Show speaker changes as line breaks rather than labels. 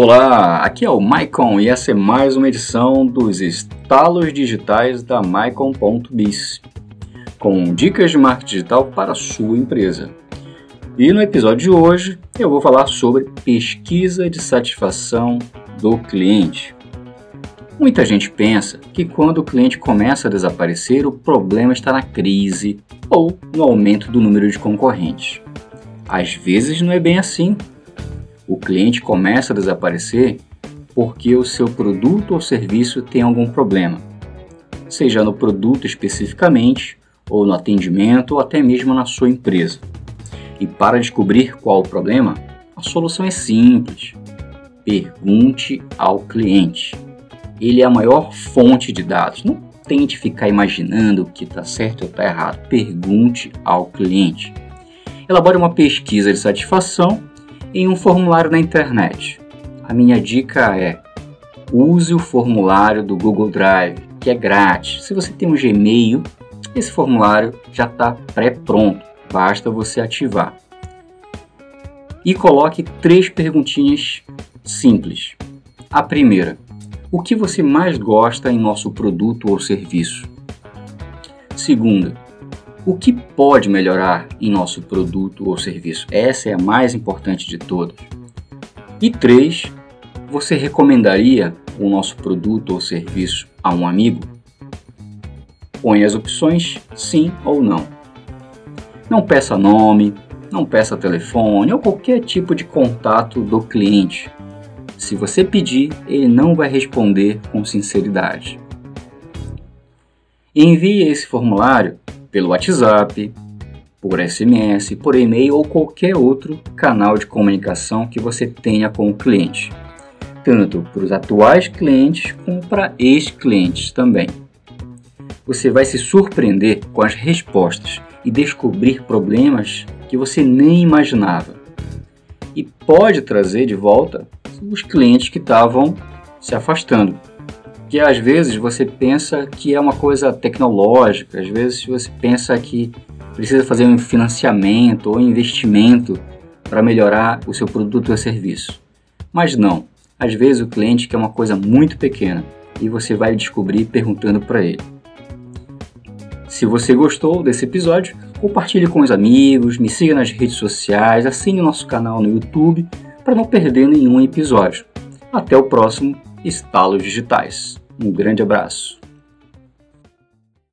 Olá, aqui é o Maicon e essa é mais uma edição dos estalos digitais da Maicon.biz, com dicas de marketing digital para a sua empresa. E no episódio de hoje eu vou falar sobre pesquisa de satisfação do cliente. Muita gente pensa que quando o cliente começa a desaparecer, o problema está na crise ou no aumento do número de concorrentes. Às vezes não é bem assim o cliente começa a desaparecer porque o seu produto ou serviço tem algum problema, seja no produto especificamente, ou no atendimento, ou até mesmo na sua empresa. E para descobrir qual o problema, a solução é simples. Pergunte ao cliente. Ele é a maior fonte de dados. Não tente ficar imaginando o que está certo ou está errado. Pergunte ao cliente. Elabore uma pesquisa de satisfação em um formulário na internet. A minha dica é: use o formulário do Google Drive, que é grátis. Se você tem um Gmail, esse formulário já está pré-pronto, basta você ativar. E coloque três perguntinhas simples. A primeira: o que você mais gosta em nosso produto ou serviço? Segunda: o que pode melhorar em nosso produto ou serviço? Essa é a mais importante de todas. E três, você recomendaria o nosso produto ou serviço a um amigo? Põe as opções sim ou não. Não peça nome, não peça telefone ou qualquer tipo de contato do cliente. Se você pedir, ele não vai responder com sinceridade. Envie esse formulário pelo WhatsApp, por SMS, por e-mail ou qualquer outro canal de comunicação que você tenha com o cliente, tanto para os atuais clientes como para ex-clientes também. Você vai se surpreender com as respostas e descobrir problemas que você nem imaginava. E pode trazer de volta os clientes que estavam se afastando que às vezes você pensa que é uma coisa tecnológica, às vezes você pensa que precisa fazer um financiamento ou investimento para melhorar o seu produto ou serviço. Mas não, às vezes o cliente quer uma coisa muito pequena e você vai descobrir perguntando para ele. Se você gostou desse episódio, compartilhe com os amigos, me siga nas redes sociais, assine o nosso canal no YouTube para não perder nenhum episódio. Até o próximo Estalos Digitais. Um grande abraço.